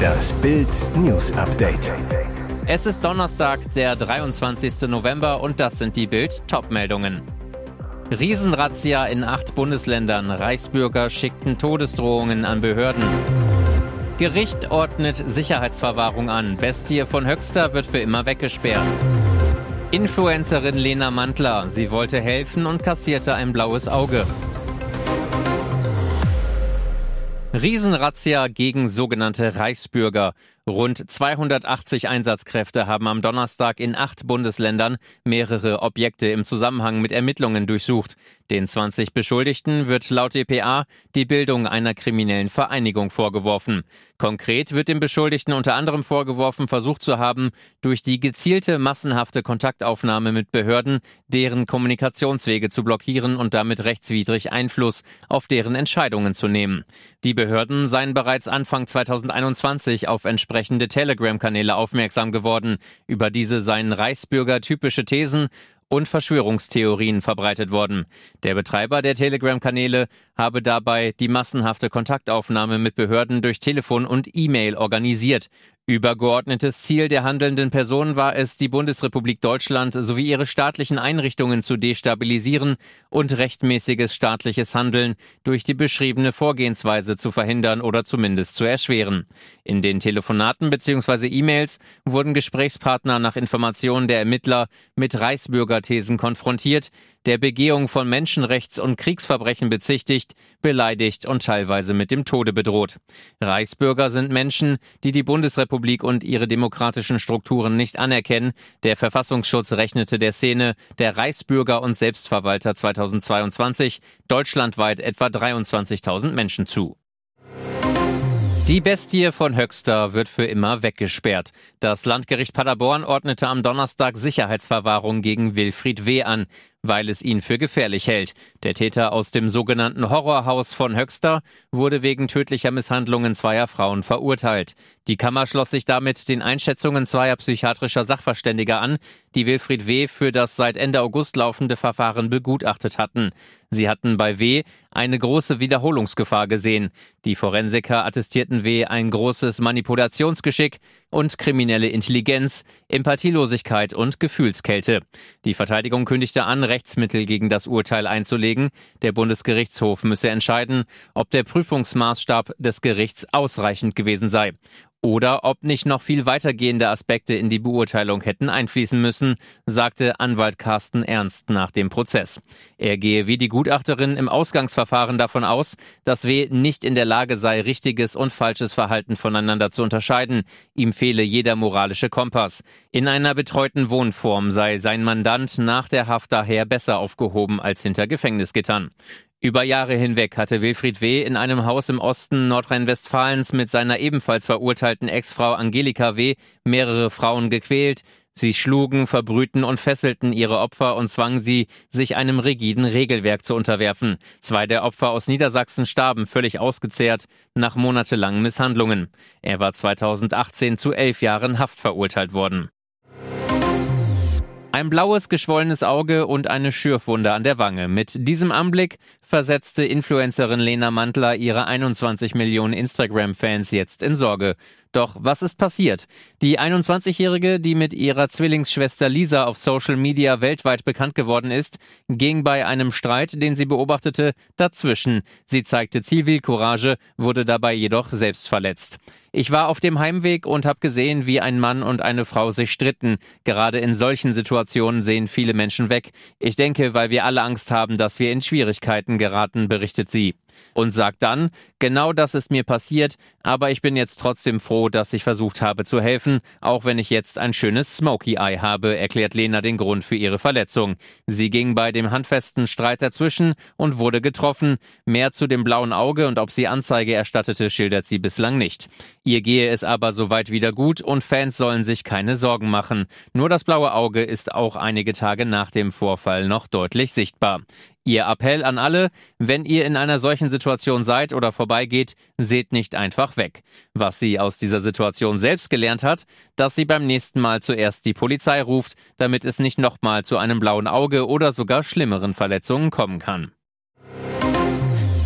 Das Bild News Update. Es ist Donnerstag, der 23. November und das sind die Bild Topmeldungen. Riesenrazzia in acht Bundesländern. Reichsbürger schickten Todesdrohungen an Behörden. Gericht ordnet Sicherheitsverwahrung an. Bestie von Höxter wird für immer weggesperrt. Influencerin Lena Mantler. Sie wollte helfen und kassierte ein blaues Auge. Riesenrazzia gegen sogenannte Reichsbürger. Rund 280 Einsatzkräfte haben am Donnerstag in acht Bundesländern mehrere Objekte im Zusammenhang mit Ermittlungen durchsucht. Den 20 Beschuldigten wird laut dpa die Bildung einer kriminellen Vereinigung vorgeworfen. Konkret wird dem Beschuldigten unter anderem vorgeworfen, versucht zu haben, durch die gezielte massenhafte Kontaktaufnahme mit Behörden deren Kommunikationswege zu blockieren und damit rechtswidrig Einfluss auf deren Entscheidungen zu nehmen. Die Behörden seien bereits Anfang 2021 auf entsprechende Telegram-Kanäle aufmerksam geworden. Über diese seien Reichsbürger typische Thesen und Verschwörungstheorien verbreitet worden. Der Betreiber der Telegram-Kanäle habe dabei die massenhafte Kontaktaufnahme mit Behörden durch Telefon und E-Mail organisiert. Übergeordnetes Ziel der handelnden Person war es, die Bundesrepublik Deutschland sowie ihre staatlichen Einrichtungen zu destabilisieren und rechtmäßiges staatliches Handeln durch die beschriebene Vorgehensweise zu verhindern oder zumindest zu erschweren. In den Telefonaten bzw. E-Mails wurden Gesprächspartner nach Informationen der Ermittler mit Reichsbürgerthesen konfrontiert, der Begehung von Menschenrechts- und Kriegsverbrechen bezichtigt, beleidigt und teilweise mit dem Tode bedroht. Reichsbürger sind Menschen, die die Bundesrepublik und ihre demokratischen Strukturen nicht anerkennen. Der Verfassungsschutz rechnete der Szene der Reichsbürger und Selbstverwalter 2022 deutschlandweit etwa 23.000 Menschen zu. Die Bestie von Höxter wird für immer weggesperrt. Das Landgericht Paderborn ordnete am Donnerstag Sicherheitsverwahrung gegen Wilfried W. an weil es ihn für gefährlich hält. Der Täter aus dem sogenannten Horrorhaus von Höxter wurde wegen tödlicher Misshandlungen zweier Frauen verurteilt. Die Kammer schloss sich damit den Einschätzungen zweier psychiatrischer Sachverständiger an, die Wilfried W. für das seit Ende August laufende Verfahren begutachtet hatten. Sie hatten bei W. eine große Wiederholungsgefahr gesehen. Die Forensiker attestierten W. ein großes Manipulationsgeschick und kriminelle Intelligenz, Empathielosigkeit und Gefühlskälte. Die Verteidigung kündigte an, Rechtsmittel gegen das Urteil einzulegen. Der Bundesgerichtshof müsse entscheiden, ob der Prüfungsmaßstab des Gerichts ausreichend gewesen sei oder ob nicht noch viel weitergehende Aspekte in die Beurteilung hätten einfließen müssen, sagte Anwalt Carsten Ernst nach dem Prozess. Er gehe wie die Gutachterin im Ausgangsverfahren davon aus, dass W. nicht in der Lage sei, richtiges und falsches Verhalten voneinander zu unterscheiden. Ihm fehle jeder moralische Kompass. In einer betreuten Wohnform sei sein Mandant nach der Haft daher besser aufgehoben als hinter Gefängnisgittern. Über Jahre hinweg hatte Wilfried W. in einem Haus im Osten Nordrhein-Westfalens mit seiner ebenfalls verurteilten Ex-Frau Angelika W. mehrere Frauen gequält. Sie schlugen, verbrühten und fesselten ihre Opfer und zwangen sie, sich einem rigiden Regelwerk zu unterwerfen. Zwei der Opfer aus Niedersachsen starben völlig ausgezehrt nach monatelangen Misshandlungen. Er war 2018 zu elf Jahren Haft verurteilt worden. Ein blaues, geschwollenes Auge und eine Schürfwunde an der Wange. Mit diesem Anblick versetzte Influencerin Lena Mantler ihre 21 Millionen Instagram-Fans jetzt in Sorge. Doch was ist passiert? Die 21-Jährige, die mit ihrer Zwillingsschwester Lisa auf Social Media weltweit bekannt geworden ist, ging bei einem Streit, den sie beobachtete, dazwischen. Sie zeigte Zivilcourage, wurde dabei jedoch selbst verletzt. Ich war auf dem Heimweg und habe gesehen, wie ein Mann und eine Frau sich stritten. Gerade in solchen Situationen sehen viele Menschen weg. Ich denke, weil wir alle Angst haben, dass wir in Schwierigkeiten geraten, berichtet sie und sagt dann, genau das ist mir passiert, aber ich bin jetzt trotzdem froh, dass ich versucht habe zu helfen, auch wenn ich jetzt ein schönes Smoky Eye habe, erklärt Lena den Grund für ihre Verletzung. Sie ging bei dem handfesten Streit dazwischen und wurde getroffen. Mehr zu dem blauen Auge und ob sie Anzeige erstattete, schildert sie bislang nicht. Ihr gehe es aber soweit wieder gut und Fans sollen sich keine Sorgen machen. Nur das blaue Auge ist auch einige Tage nach dem Vorfall noch deutlich sichtbar. Ihr Appell an alle, wenn ihr in einer solchen Situation seid oder vorbeigeht, seht nicht einfach weg. Was sie aus dieser Situation selbst gelernt hat, dass sie beim nächsten Mal zuerst die Polizei ruft, damit es nicht nochmal zu einem blauen Auge oder sogar schlimmeren Verletzungen kommen kann.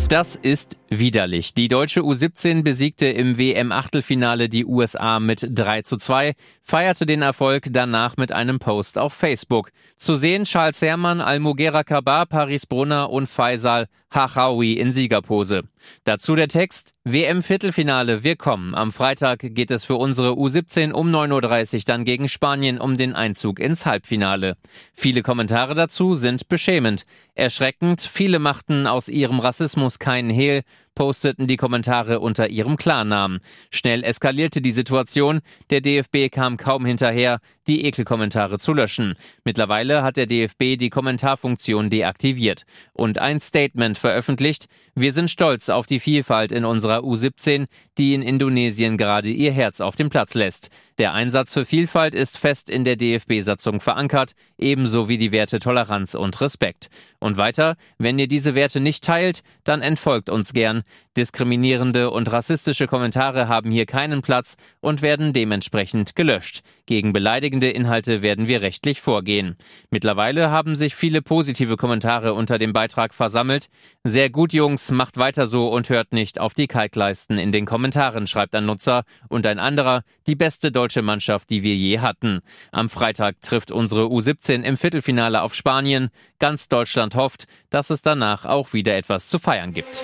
Das ist Widerlich. Die deutsche U17 besiegte im WM-Achtelfinale die USA mit 3 zu 2, feierte den Erfolg danach mit einem Post auf Facebook. Zu sehen Charles Herrmann, Almugera Kabar, Paris Brunner und Faisal Hachawi in Siegerpose. Dazu der Text WM-Viertelfinale, wir kommen. Am Freitag geht es für unsere U17 um 9.30 Uhr dann gegen Spanien um den Einzug ins Halbfinale. Viele Kommentare dazu sind beschämend. Erschreckend, viele machten aus ihrem Rassismus keinen Hehl, posteten die Kommentare unter ihrem Klarnamen. Schnell eskalierte die Situation, der DFB kam kaum hinterher, die Ekelkommentare zu löschen. Mittlerweile hat der DFB die Kommentarfunktion deaktiviert und ein Statement veröffentlicht, wir sind stolz auf die Vielfalt in unserer U17, die in Indonesien gerade ihr Herz auf den Platz lässt. Der Einsatz für Vielfalt ist fest in der DFB-Satzung verankert, ebenso wie die Werte Toleranz und Respekt. Und weiter, wenn ihr diese Werte nicht teilt, dann entfolgt uns gern. Diskriminierende und rassistische Kommentare haben hier keinen Platz und werden dementsprechend gelöscht. Gegen beleidigende Inhalte werden wir rechtlich vorgehen. Mittlerweile haben sich viele positive Kommentare unter dem Beitrag versammelt. Sehr gut, Jungs, macht weiter so und hört nicht auf die Kalkleisten in den Kommentaren, schreibt ein Nutzer. Und ein anderer, die beste deutsche Mannschaft, die wir je hatten. Am Freitag trifft unsere U17 im Viertelfinale auf Spanien. Ganz Deutschland hofft, dass es danach auch wieder etwas zu feiern gibt.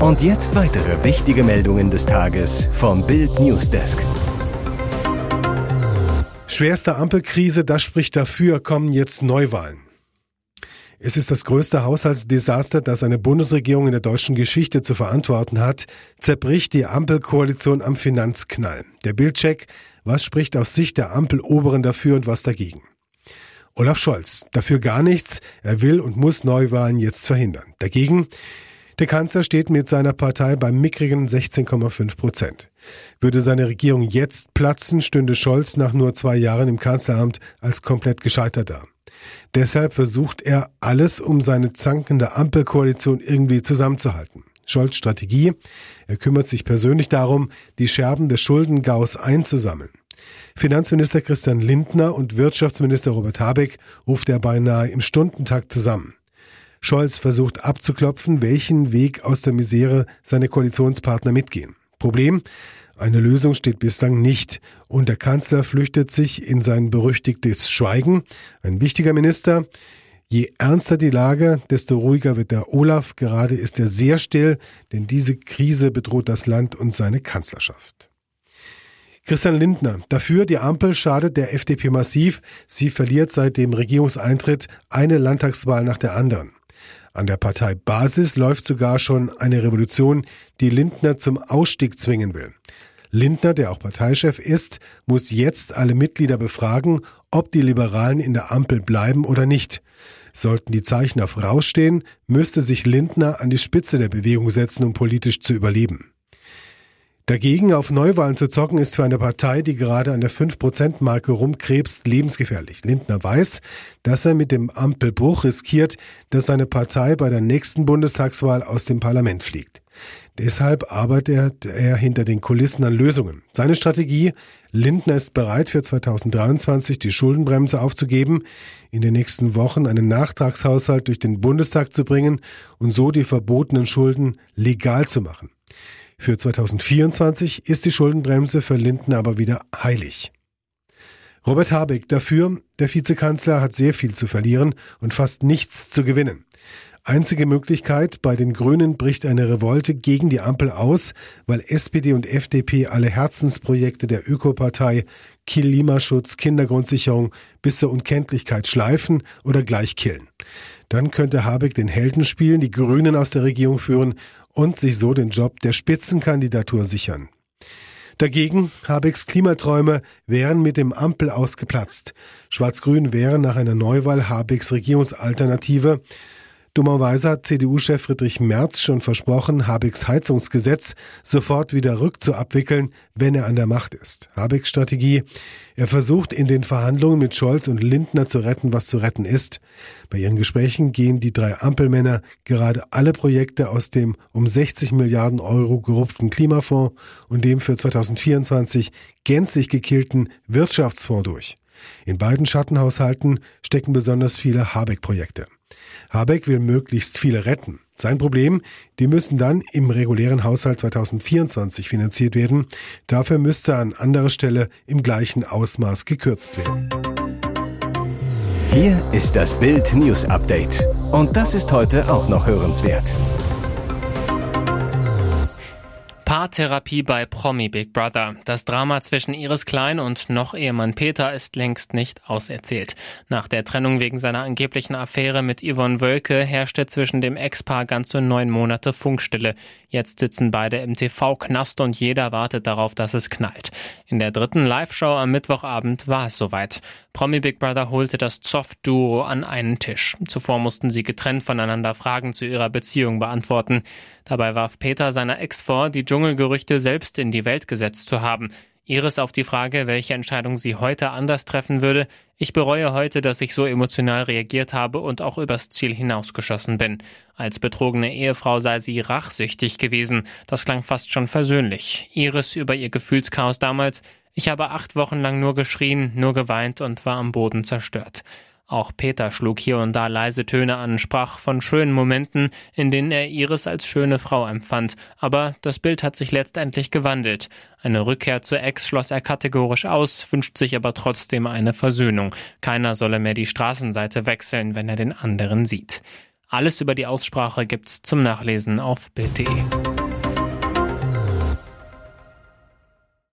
Und jetzt weitere wichtige Meldungen des Tages vom Bild Newsdesk. Schwerste Ampelkrise, das spricht dafür, kommen jetzt Neuwahlen. Es ist das größte Haushaltsdesaster, das eine Bundesregierung in der deutschen Geschichte zu verantworten hat, zerbricht die Ampelkoalition am Finanzknall. Der Bildcheck, was spricht aus Sicht der Ampeloberen dafür und was dagegen? Olaf Scholz, dafür gar nichts, er will und muss Neuwahlen jetzt verhindern. Dagegen der Kanzler steht mit seiner Partei beim mickrigen 16,5 Prozent. Würde seine Regierung jetzt platzen, stünde Scholz nach nur zwei Jahren im Kanzleramt als komplett gescheitert da. Deshalb versucht er alles, um seine zankende Ampelkoalition irgendwie zusammenzuhalten. Scholz Strategie, er kümmert sich persönlich darum, die Scherben des Schuldengaus einzusammeln. Finanzminister Christian Lindner und Wirtschaftsminister Robert Habeck ruft er beinahe im Stundentakt zusammen. Scholz versucht abzuklopfen, welchen Weg aus der Misere seine Koalitionspartner mitgehen. Problem, eine Lösung steht bislang nicht und der Kanzler flüchtet sich in sein berüchtigtes Schweigen. Ein wichtiger Minister. Je ernster die Lage, desto ruhiger wird der Olaf. Gerade ist er sehr still, denn diese Krise bedroht das Land und seine Kanzlerschaft. Christian Lindner. Dafür, die Ampel schadet der FDP massiv. Sie verliert seit dem Regierungseintritt eine Landtagswahl nach der anderen. An der Parteibasis läuft sogar schon eine Revolution, die Lindner zum Ausstieg zwingen will. Lindner, der auch Parteichef ist, muss jetzt alle Mitglieder befragen, ob die Liberalen in der Ampel bleiben oder nicht. Sollten die Zeichen auf rausstehen, müsste sich Lindner an die Spitze der Bewegung setzen, um politisch zu überleben. Dagegen auf Neuwahlen zu zocken, ist für eine Partei, die gerade an der 5%-Marke rumkrebst, lebensgefährlich. Lindner weiß, dass er mit dem Ampelbruch riskiert, dass seine Partei bei der nächsten Bundestagswahl aus dem Parlament fliegt. Deshalb arbeitet er hinter den Kulissen an Lösungen. Seine Strategie, Lindner ist bereit, für 2023 die Schuldenbremse aufzugeben, in den nächsten Wochen einen Nachtragshaushalt durch den Bundestag zu bringen und so die verbotenen Schulden legal zu machen. Für 2024 ist die Schuldenbremse für Lindner aber wieder heilig. Robert Habeck dafür, der Vizekanzler hat sehr viel zu verlieren und fast nichts zu gewinnen. Einzige Möglichkeit, bei den Grünen bricht eine Revolte gegen die Ampel aus, weil SPD und FDP alle Herzensprojekte der Ökopartei Klimaschutz, Kindergrundsicherung bis zur Unkenntlichkeit schleifen oder gleich killen. Dann könnte Habeck den Helden spielen, die Grünen aus der Regierung führen und sich so den Job der Spitzenkandidatur sichern. Dagegen Habecks Klimaträume wären mit dem Ampel ausgeplatzt. Schwarz-Grün wäre nach einer Neuwahl Habecks Regierungsalternative. Dummerweise hat CDU-Chef Friedrich Merz schon versprochen, Habecks Heizungsgesetz sofort wieder rückzuabwickeln, wenn er an der Macht ist. Habecks Strategie, er versucht in den Verhandlungen mit Scholz und Lindner zu retten, was zu retten ist. Bei ihren Gesprächen gehen die drei Ampelmänner gerade alle Projekte aus dem um 60 Milliarden Euro gerupften Klimafonds und dem für 2024 gänzlich gekillten Wirtschaftsfonds durch. In beiden Schattenhaushalten stecken besonders viele Habeck-Projekte. Habeck will möglichst viele retten. Sein Problem, die müssen dann im regulären Haushalt 2024 finanziert werden. Dafür müsste an anderer Stelle im gleichen Ausmaß gekürzt werden. Hier ist das Bild News Update. Und das ist heute auch noch hörenswert. Paartherapie bei Promi Big Brother. Das Drama zwischen Iris Klein und noch Ehemann Peter ist längst nicht auserzählt. Nach der Trennung wegen seiner angeblichen Affäre mit Yvonne Wölke herrschte zwischen dem Ex-Paar ganze neun Monate Funkstille. Jetzt sitzen beide im TV-Knast und jeder wartet darauf, dass es knallt. In der dritten Live-Show am Mittwochabend war es soweit. Promi Big Brother holte das Zoff-Duo an einen Tisch. Zuvor mussten sie getrennt voneinander Fragen zu ihrer Beziehung beantworten. Dabei warf Peter seiner Ex vor, die Dschungelgerüchte selbst in die Welt gesetzt zu haben. Iris auf die Frage, welche Entscheidung sie heute anders treffen würde. Ich bereue heute, dass ich so emotional reagiert habe und auch übers Ziel hinausgeschossen bin. Als betrogene Ehefrau sei sie rachsüchtig gewesen. Das klang fast schon versöhnlich. Iris über ihr Gefühlschaos damals. Ich habe acht Wochen lang nur geschrien, nur geweint und war am Boden zerstört. Auch Peter schlug hier und da leise Töne an, sprach von schönen Momenten, in denen er Iris als schöne Frau empfand. Aber das Bild hat sich letztendlich gewandelt. Eine Rückkehr zur Ex schloss er kategorisch aus, wünscht sich aber trotzdem eine Versöhnung. Keiner solle mehr die Straßenseite wechseln, wenn er den anderen sieht. Alles über die Aussprache gibt's zum Nachlesen auf Bild.de.